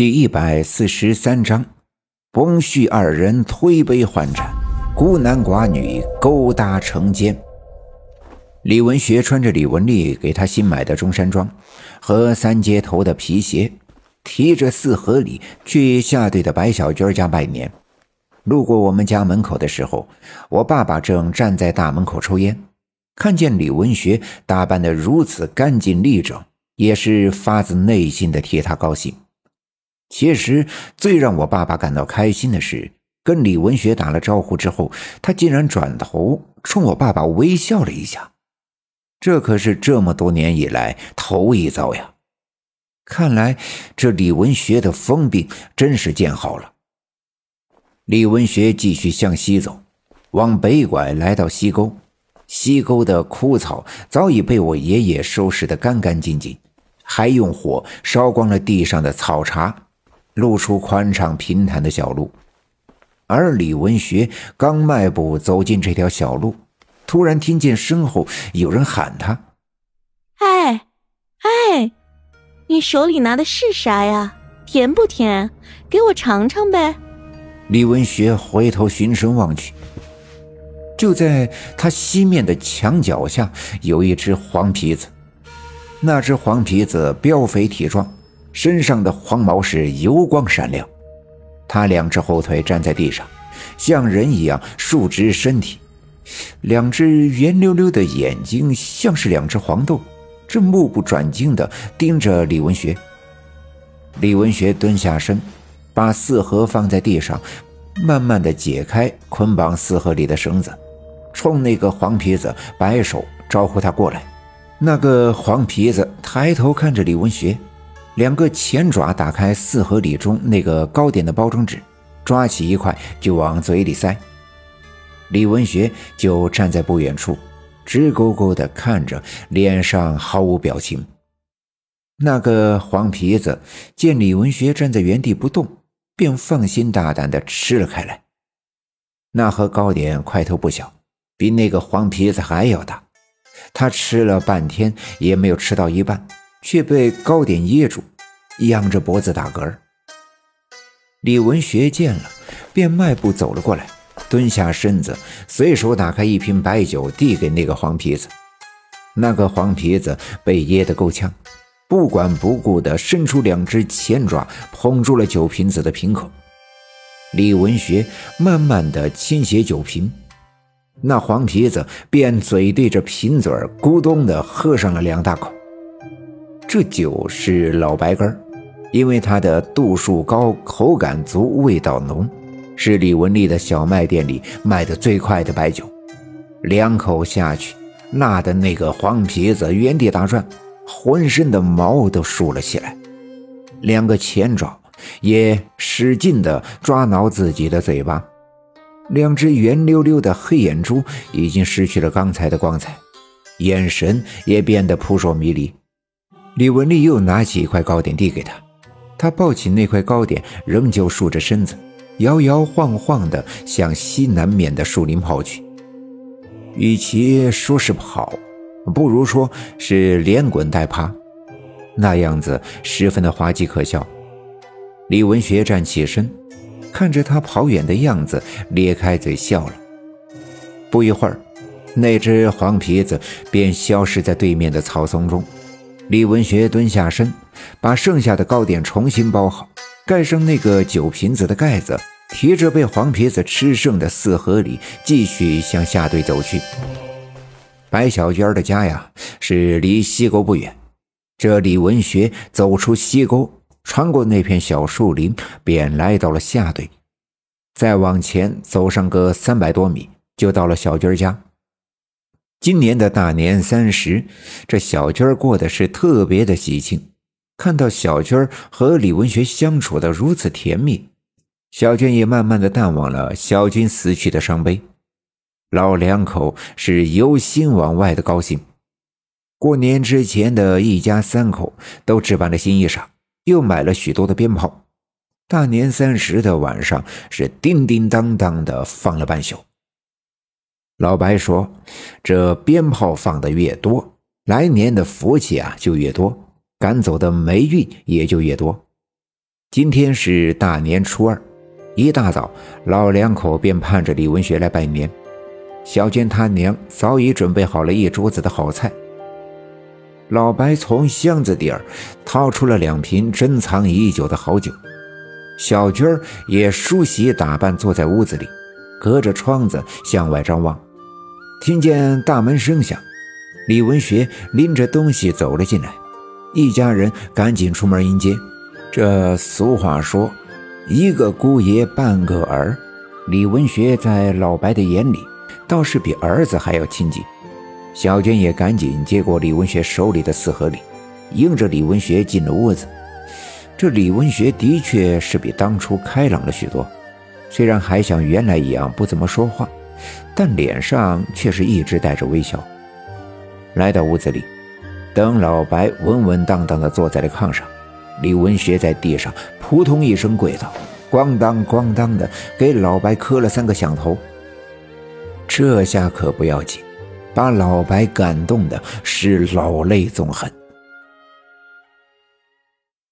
第一百四十三章，翁婿二人推杯换盏，孤男寡女勾搭成奸。李文学穿着李文丽给他新买的中山装和三接头的皮鞋，提着四合礼去下队的白小娟家拜年。路过我们家门口的时候，我爸爸正站在大门口抽烟，看见李文学打扮得如此干净利整，也是发自内心的替他高兴。其实最让我爸爸感到开心的是，跟李文学打了招呼之后，他竟然转头冲我爸爸微笑了一下，这可是这么多年以来头一遭呀！看来这李文学的疯病真是见好了。李文学继续向西走，往北拐，来到西沟。西沟的枯草早已被我爷爷收拾得干干净净，还用火烧光了地上的草茬。露出宽敞平坦的小路，而李文学刚迈步走进这条小路，突然听见身后有人喊他：“哎，哎，你手里拿的是啥呀？甜不甜？给我尝尝呗。”李文学回头循声望去，就在他西面的墙角下有一只黄皮子，那只黄皮子膘肥体壮。身上的黄毛是油光闪亮，他两只后腿站在地上，像人一样竖直身体，两只圆溜溜的眼睛像是两只黄豆，正目不转睛地盯着李文学。李文学蹲下身，把四盒放在地上，慢慢地解开捆绑四盒里的绳子，冲那个黄皮子摆手招呼他过来。那个黄皮子抬头看着李文学。两个前爪打开四合里中那个糕点的包装纸，抓起一块就往嘴里塞。李文学就站在不远处，直勾勾地看着，脸上毫无表情。那个黄皮子见李文学站在原地不动，便放心大胆地吃了开来。那盒糕点块头不小，比那个黄皮子还要大。他吃了半天也没有吃到一半。却被糕点噎住，仰着脖子打嗝。李文学见了，便迈步走了过来，蹲下身子，随手打开一瓶白酒，递给那个黄皮子。那个黄皮子被噎得够呛，不管不顾地伸出两只前爪，捧住了酒瓶子的瓶口。李文学慢慢地倾斜酒瓶，那黄皮子便嘴对着瓶嘴咕咚地喝上了两大口。这酒是老白干因为它的度数高、口感足、味道浓，是李文丽的小卖店里卖的最快的白酒。两口下去，辣的那个黄皮子原地打转，浑身的毛都竖了起来，两个前爪也使劲地抓挠自己的嘴巴，两只圆溜溜的黑眼珠已经失去了刚才的光彩，眼神也变得扑朔迷离。李文丽又拿起一块糕点递给他，他抱起那块糕点，仍旧竖着身子，摇摇晃晃地向西南面的树林跑去。与其说是跑，不如说是连滚带爬，那样子十分的滑稽可笑。李文学站起身，看着他跑远的样子，咧开嘴笑了。不一会儿，那只黄皮子便消失在对面的草丛中。李文学蹲下身，把剩下的糕点重新包好，盖上那个酒瓶子的盖子，提着被黄皮子吃剩的四盒里，继续向下队走去。白小娟的家呀，是离西沟不远。这李文学走出西沟，穿过那片小树林，便来到了下队。再往前走上个三百多米，就到了小娟家。今年的大年三十，这小军过的是特别的喜庆。看到小军和李文学相处的如此甜蜜，小娟也慢慢的淡忘了小军死去的伤悲。老两口是由心往外的高兴。过年之前的一家三口都置办了新衣裳，又买了许多的鞭炮。大年三十的晚上是叮叮当当的放了半宿。老白说：“这鞭炮放的越多，来年的福气啊就越多，赶走的霉运也就越多。”今天是大年初二，一大早，老两口便盼着李文学来拜年。小娟他娘早已准备好了一桌子的好菜。老白从箱子底儿掏出了两瓶珍藏已久的好酒，小娟儿也梳洗打扮，坐在屋子里，隔着窗子向外张望。听见大门声响，李文学拎着东西走了进来，一家人赶紧出门迎接。这俗话说：“一个姑爷半个儿。”李文学在老白的眼里，倒是比儿子还要亲近。小娟也赶紧接过李文学手里的四合礼，迎着李文学进了屋子。这李文学的确是比当初开朗了许多，虽然还像原来一样不怎么说话，但脸上却是一直带着微笑。来到屋子里，等老白稳稳当当地坐在了炕上，李文学在地上扑通一声跪倒，咣当咣当的给老白磕了三个响头。这下可不要紧。把老白感动的是老泪纵横。